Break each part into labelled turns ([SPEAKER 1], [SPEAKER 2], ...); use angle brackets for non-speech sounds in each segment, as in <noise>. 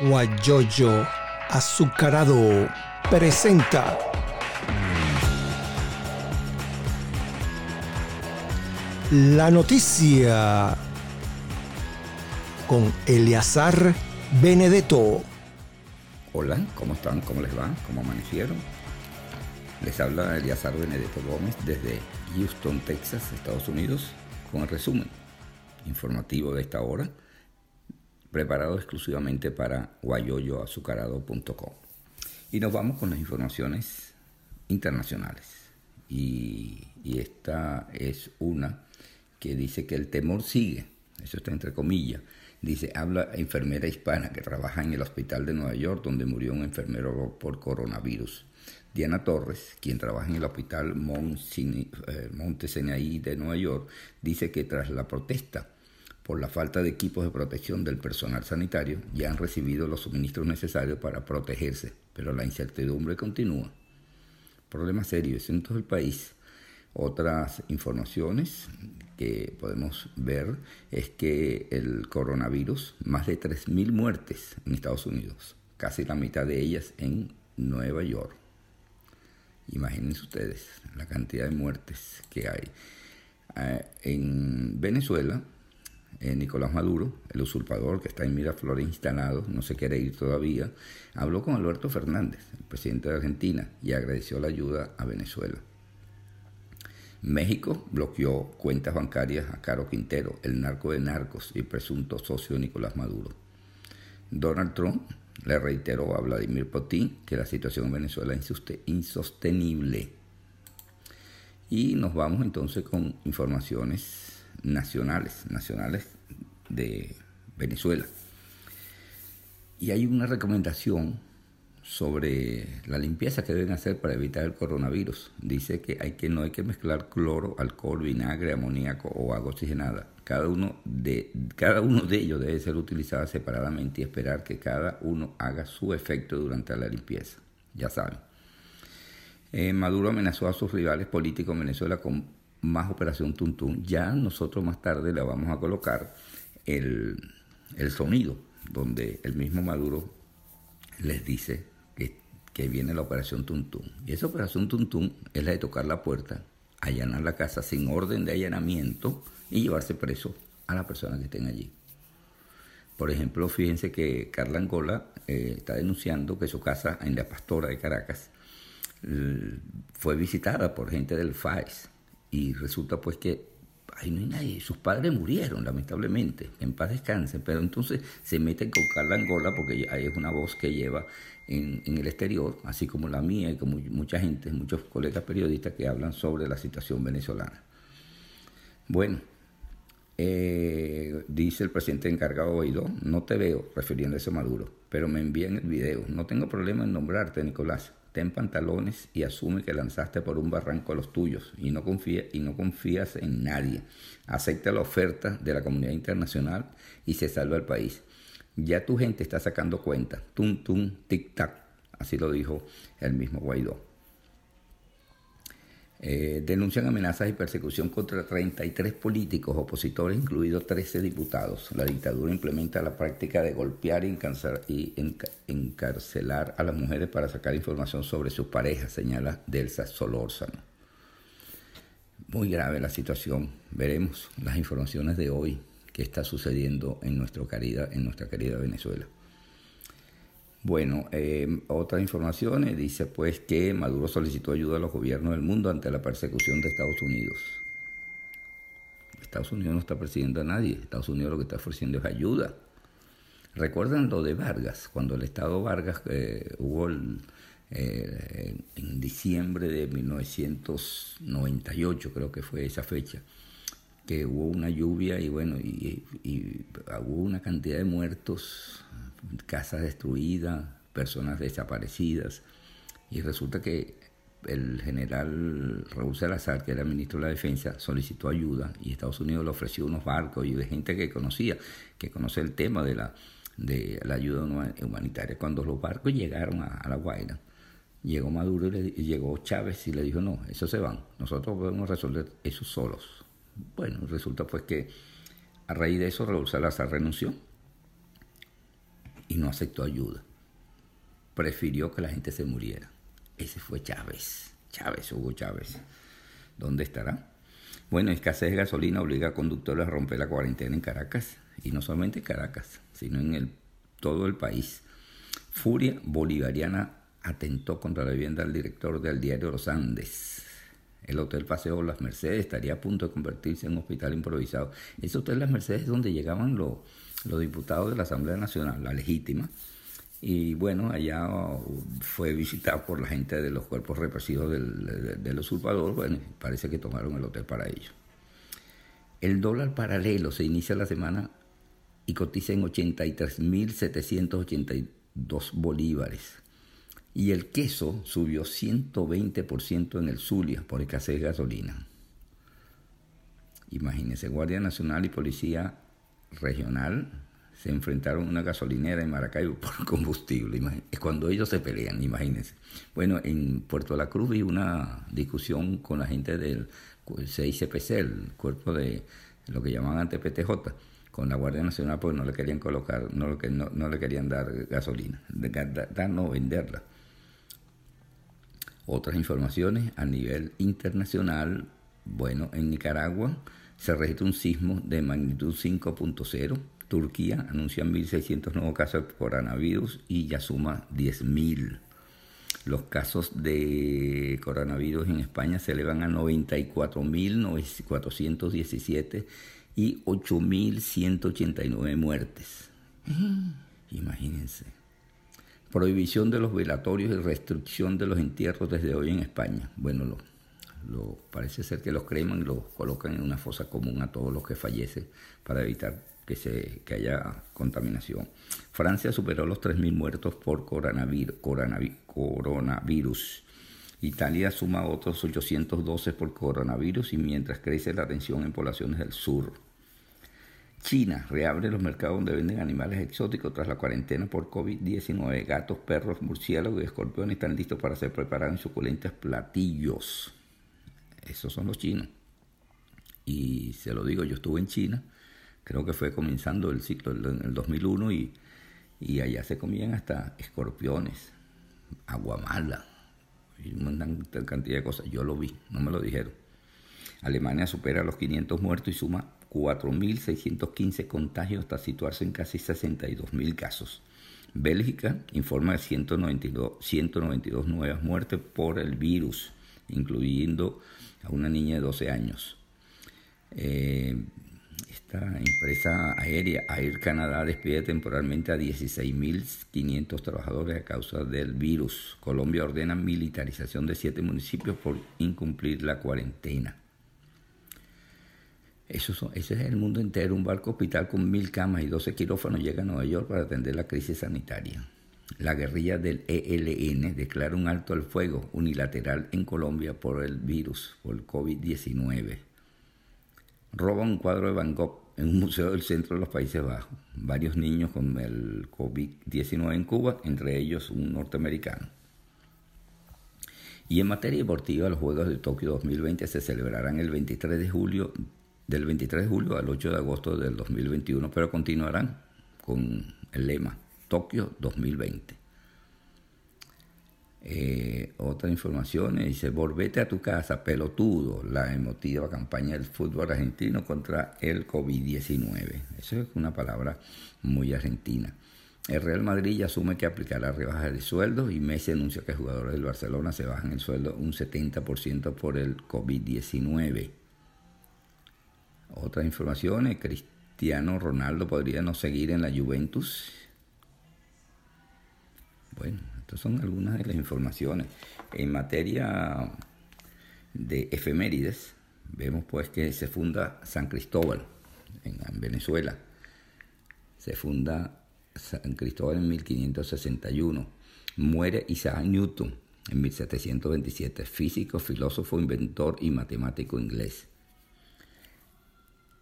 [SPEAKER 1] Guayoyo Azucarado presenta la noticia con Eleazar Benedetto.
[SPEAKER 2] Hola, ¿cómo están? ¿Cómo les va? ¿Cómo amanecieron? Les habla Eleazar Benedetto Gómez desde Houston, Texas, Estados Unidos, con el resumen informativo de esta hora, preparado exclusivamente para guayoyoazucarado.com. Y nos vamos con las informaciones internacionales. Y, esta es una que dice que el temor sigue, eso está entre comillas, dice, habla enfermera hispana que trabaja en el hospital de Nueva York donde murió un enfermero por coronavirus. Diana Torres, quien trabaja en el hospital eh, Monte Sinaí de Nueva York, dice que tras la protesta por la falta de equipos de protección del personal sanitario, ya han recibido los suministros necesarios para protegerse, pero la incertidumbre continúa. Problema serio, es en todo el país. Otras informaciones que podemos ver es que el coronavirus, más de 3.000 muertes en Estados Unidos, casi la mitad de ellas en Nueva York. Imagínense ustedes la cantidad de muertes que hay. Eh, en Venezuela, eh, Nicolás Maduro, el usurpador que está en Miraflores instalado, no se quiere ir todavía, habló con Alberto Fernández, el presidente de Argentina, y agradeció la ayuda a Venezuela. México bloqueó cuentas bancarias a Caro Quintero, el narco de narcos y presunto socio de Nicolás Maduro. Donald Trump le reiteró a Vladimir Putin que la situación en Venezuela es insostenible. Y nos vamos entonces con informaciones nacionales, nacionales de Venezuela. Y hay una recomendación sobre la limpieza que deben hacer para evitar el coronavirus. Dice que, hay que no hay que mezclar cloro, alcohol, vinagre, amoníaco o agua oxigenada. Cada uno, de, cada uno de ellos debe ser utilizado separadamente y esperar que cada uno haga su efecto durante la limpieza. Ya saben. Eh, Maduro amenazó a sus rivales políticos en Venezuela con más operación Tuntún. Ya nosotros más tarde le vamos a colocar el, el sonido donde el mismo Maduro les dice que viene la operación Tuntum. Y esa operación Tuntum es la de tocar la puerta, allanar la casa sin orden de allanamiento y llevarse preso a la persona que estén allí. Por ejemplo, fíjense que Carla Angola eh, está denunciando que su casa en la Pastora de Caracas fue visitada por gente del FAES y resulta pues que ahí no hay nadie, sus padres murieron lamentablemente, en paz descansen, pero entonces se meten con Carla Angola porque ahí es una voz que lleva en, el exterior, así como la mía y como mucha gente, muchos colegas periodistas que hablan sobre la situación venezolana. Bueno, eh, dice el presidente encargado Guaidó, no te veo, refiriéndose a Maduro, pero me envían el video. No tengo problema en nombrarte, Nicolás. Ten pantalones y asume que lanzaste por un barranco a los tuyos y no, confía, y no confías en nadie. Acepta la oferta de la comunidad internacional y se salva el país. Ya tu gente está sacando cuenta. Tum, tum, tic, tac. Así lo dijo el mismo Guaidó. Eh, denuncian amenazas y persecución contra 33 políticos opositores, incluidos 13 diputados. La dictadura implementa la práctica de golpear y, encarcelar a las mujeres para sacar información sobre sus parejas, señala Delsa Solórzano. Muy grave la situación. Veremos las informaciones de hoy que está sucediendo en, nuestro querida, en nuestra querida Venezuela. Bueno, eh, otras informaciones dice pues que Maduro solicitó ayuda a los gobiernos del mundo ante la persecución de Estados Unidos. Estados Unidos no está persiguiendo a nadie, Estados Unidos lo que está ofreciendo es ayuda. ¿Recuerdan lo de Vargas? Cuando el Estado Vargas eh, hubo eh, en diciembre de 1998, creo que fue esa fecha, que hubo una lluvia y bueno, y, hubo una cantidad de muertos, casas destruidas, personas desaparecidas, y resulta que el general Raúl Salazar, que era ministro de la Defensa, solicitó ayuda y Estados Unidos le ofreció unos barcos y de gente que conocía, que conoce el tema de la, de la ayuda humanitaria. Cuando los barcos llegaron a, La Guaira, llegó Maduro y, llegó Chávez y le dijo, no, esos se van, nosotros podemos resolver eso solos. Bueno, resulta pues que a raíz de eso Raúl Salazar renunció. Y no aceptó ayuda. Prefirió que la gente se muriera. Ese fue Chávez. Chávez, Hugo Chávez. ¿Dónde estará? Bueno, escasez de gasolina obliga a conductores a romper la cuarentena en Caracas. Y no solamente en Caracas, sino en el, todo el país. Furia bolivariana atentó contra la vivienda del director del diario Los Andes. El Hotel Paseo Las Mercedes estaría a punto de convertirse en un hospital improvisado. Ese Hotel Las Mercedes es donde llegaban los, los diputados de la Asamblea Nacional, la legítima. Y bueno, allá fue visitado por la gente de los cuerpos represivos del, del, usurpador. Bueno, parece que tomaron el hotel para ellos. El dólar paralelo se inicia la semana y cotiza en 83.782 bolívares. Y el queso subió 120% en el Zulia por escasez de gasolina. Imagínense, Guardia Nacional y Policía Regional se enfrentaron a una gasolinera en Maracaibo <laughs> por combustible. Es cuando ellos se pelean, imagínense. Bueno, en Puerto La Cruz vi una discusión con la gente del CICPC, el cuerpo de lo que llamaban antes PTJ, con la Guardia Nacional porque no le querían colocar, no, no, no le querían dar gasolina, dar, no venderla. Otras informaciones a nivel internacional, bueno, en Nicaragua se registra un sismo de magnitud 5.0 Turquía anuncia 1.600 nuevos casos de coronavirus y ya suma 10.000. Los casos de coronavirus en España se elevan a 94.417 y 8.189 muertes. Imagínense. Prohibición de los velatorios y restricción de los entierros desde hoy en España. Bueno, lo, parece ser que los creman y los colocan en una fosa común a todos los que fallecen para evitar que, se, haya contaminación. Francia superó los 3.000 muertos por coronavirus. Italia suma otros 812 por coronavirus y mientras crece la tensión en poblaciones del sur. China reabre los mercados donde venden animales exóticos tras la cuarentena por COVID-19. Gatos, perros, murciélagos y escorpiones están listos para ser preparados en suculentes platillos. Esos son los chinos. Y se lo digo, yo estuve en China creo que fue comenzando el ciclo en el 2001 y, allá se comían hasta escorpiones, aguamala y una cantidad de cosas. Yo lo vi, no me lo dijeron. Alemania supera los 500 muertos y suma 4.615 contagios hasta situarse en casi 62.000 casos. Bélgica informa de 192, 192 nuevas muertes por el virus, incluyendo a una niña de 12 años. Eh, esta empresa aérea Air Canada despide temporalmente a 16.500 trabajadores a causa del virus. Colombia ordena militarización de siete municipios por incumplir la cuarentena. Eso ese es el mundo entero. Un barco hospital con mil camas y 12 quirófanos llega a Nueva York para atender la crisis sanitaria. La guerrilla del ELN declara un alto al fuego unilateral en Colombia por el virus, por el COVID-19 roba un cuadro de Van Gogh en un museo del centro de los Países Bajos. Varios niños con el COVID-19 en Cuba, entre ellos un norteamericano. Y en materia deportiva, los Juegos de Tokio 2020 se celebrarán el 23 de julio, del 23 de julio al 8 de agosto del 2021, pero continuarán con el lema Tokio 2020. Eh, otra información dice, volvete a tu casa, pelotudo, la emotiva campaña del fútbol argentino contra el COVID-19. Eso es una palabra muy argentina. El Real Madrid ya asume que aplicará rebajas de sueldos y Messi anuncia que jugadores del Barcelona se bajan el sueldo un 70% por el COVID-19. Otra información, Cristiano Ronaldo podría no seguir en la Juventus. Bueno, estas son algunas de las informaciones. En materia de efemérides, vemos pues que se funda San Cristóbal en, Venezuela. Se funda San Cristóbal en 1561. Muere Isaac Newton en 1727, físico, filósofo, inventor y matemático inglés.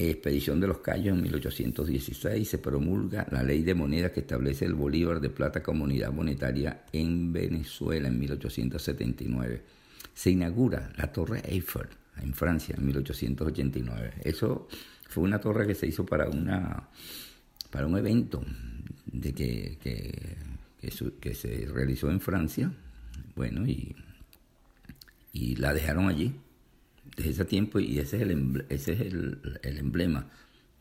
[SPEAKER 2] Expedición de los Cayos en 1816 se promulga la ley de moneda que establece el bolívar de plata como unidad monetaria en Venezuela en 1879. Se inaugura la Torre Eiffel en Francia en 1889. Eso fue una torre que se hizo para, una, para un evento de que, que, se realizó en Francia, bueno, y, y la dejaron allí desde ese tiempo y ese es el, emblema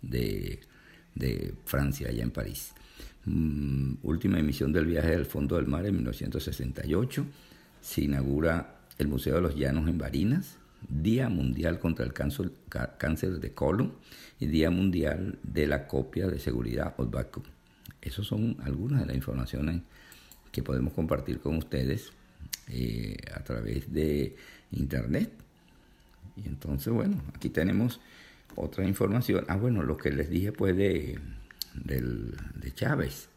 [SPEAKER 2] de, de, Francia allá en París. Mm, última emisión del viaje del fondo del mar en 1968, se inaugura el Museo de los Llanos en Barinas, Día Mundial contra el Cáncer de Colon y Día Mundial de la Copia de Seguridad OTBACO. Esas son algunas de las informaciones que podemos compartir con ustedes eh, a través de Internet. Y entonces, bueno, aquí tenemos otra información. Ah, bueno, lo que les dije pues de, de Chávez,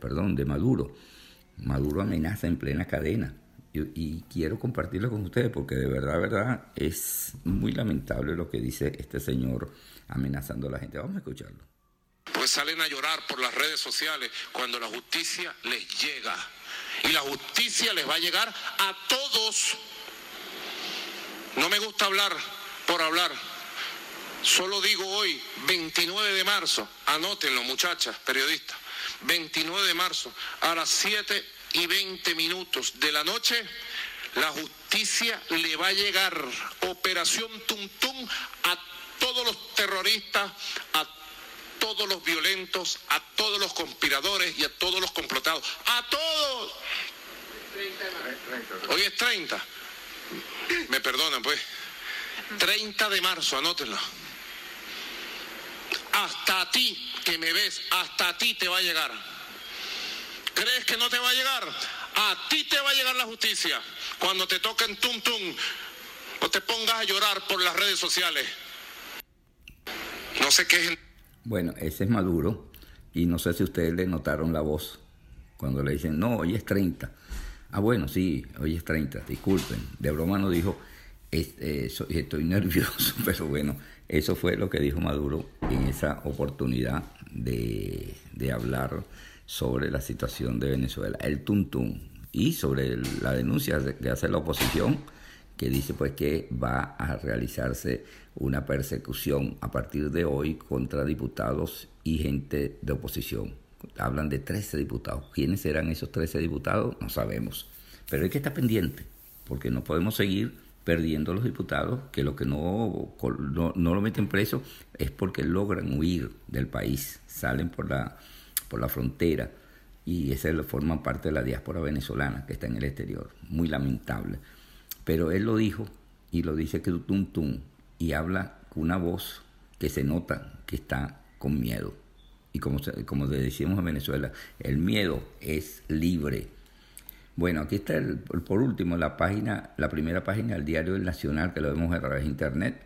[SPEAKER 2] perdón, de Maduro. Maduro amenaza en plena cadena. Y, quiero compartirlo con ustedes porque de verdad, verdad, es muy lamentable lo que dice este señor amenazando a la gente. Vamos a escucharlo.
[SPEAKER 3] Pues salen a llorar por las redes sociales cuando la justicia les llega. Y la justicia les va a llegar a todos. No me gusta hablar por hablar. Solo digo hoy, 29 de marzo, anótenlo muchachas, periodistas, 29 de marzo, a las 7 y 20 minutos de la noche, la justicia le va a llegar operación Tum Tum a todos los terroristas, a todos los violentos, a todos los conspiradores y a todos los complotados. ¡A todos! Hoy es 30. Me perdonan, pues. 30 de marzo, anótenlo. Hasta a ti que me ves, hasta a ti te va a llegar. ¿Crees que no te va a llegar? A ti te va a llegar la justicia. Cuando te toquen tum tum, o te pongas a llorar por las redes sociales. No sé qué es.
[SPEAKER 2] Bueno, ese es Maduro. Y no sé si ustedes le notaron la voz cuando le dicen, no, hoy es 30. Ah, bueno, sí, hoy es 30, disculpen. De broma no dijo, <laughs> estoy nervioso, <laughs> pero bueno, eso fue lo que dijo Maduro en esa oportunidad de, de hablar sobre la situación de Venezuela, el tuntún, y sobre la denuncia que hace la oposición, que dice pues que va a realizarse una persecución a partir de hoy contra diputados y gente de oposición. Hablan de 13 diputados. ¿Quiénes serán esos 13 diputados? No sabemos. Pero hay que estar pendiente, porque no podemos seguir perdiendo los diputados, que lo que no, no, no lo meten preso es porque logran huir del país, salen por la por la frontera y esa forma parte de la diáspora venezolana que está en el exterior. Muy lamentable. Pero él lo dijo y lo dice que tum tum y habla con una voz que se nota que está con miedo. Y como, como le decimos en Venezuela, el miedo es libre. Bueno, aquí está el, por último la página, la primera página del diario El Nacional que lo vemos a través de internet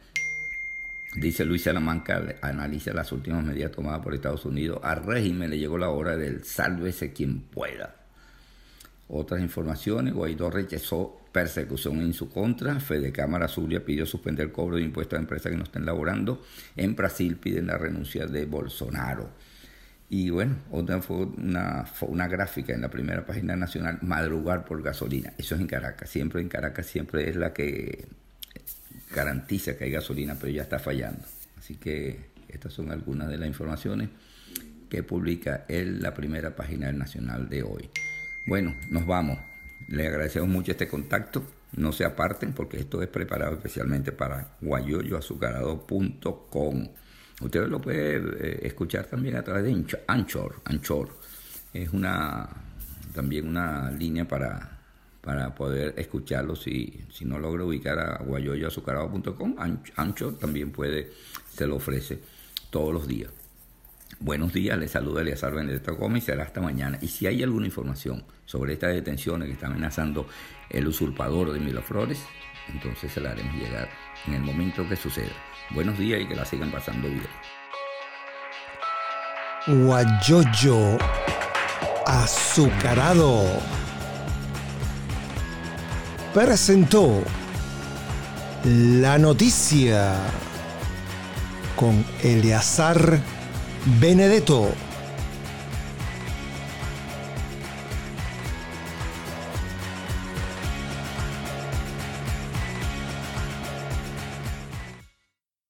[SPEAKER 2] Dice Luis Salamanca, analiza las últimas medidas tomadas por Estados Unidos. Al régimen le llegó la hora del sálvese quien pueda. Otras informaciones, Guaidó rechazó persecución en su contra. Fede Cámara Zulia pidió suspender el cobro de impuestos a empresas que no estén laborando. En Brasil piden la renuncia de Bolsonaro. Y bueno, otra fue una, una gráfica en la primera página nacional, madrugar por gasolina. Eso es en Caracas. Siempre en Caracas siempre es la que garantiza que hay gasolina, pero ya está fallando. Así que estas son algunas de las informaciones que publica él la primera página del Nacional de hoy. Bueno, nos vamos. Le agradecemos mucho este contacto. No se aparten porque esto es preparado especialmente para guayoyoazucarado.com. Ustedes lo pueden eh, escuchar también a través de Anchor. Anchor es una también una línea para para poder escucharlo si, si no logra ubicar a guayoyoazucarado.com, Ancho también puede, se lo ofrece todos los días. Buenos días, les saluda Eliazar Benedetto Gómez y será hasta mañana. Y si hay alguna información sobre estas detenciones que está amenazando el usurpador de Miloflores, entonces se la haremos llegar en el momento que suceda. Buenos días y que la sigan pasando bien.
[SPEAKER 1] Guayoyo azucarado presentó la noticia con Eleazar Benedetto.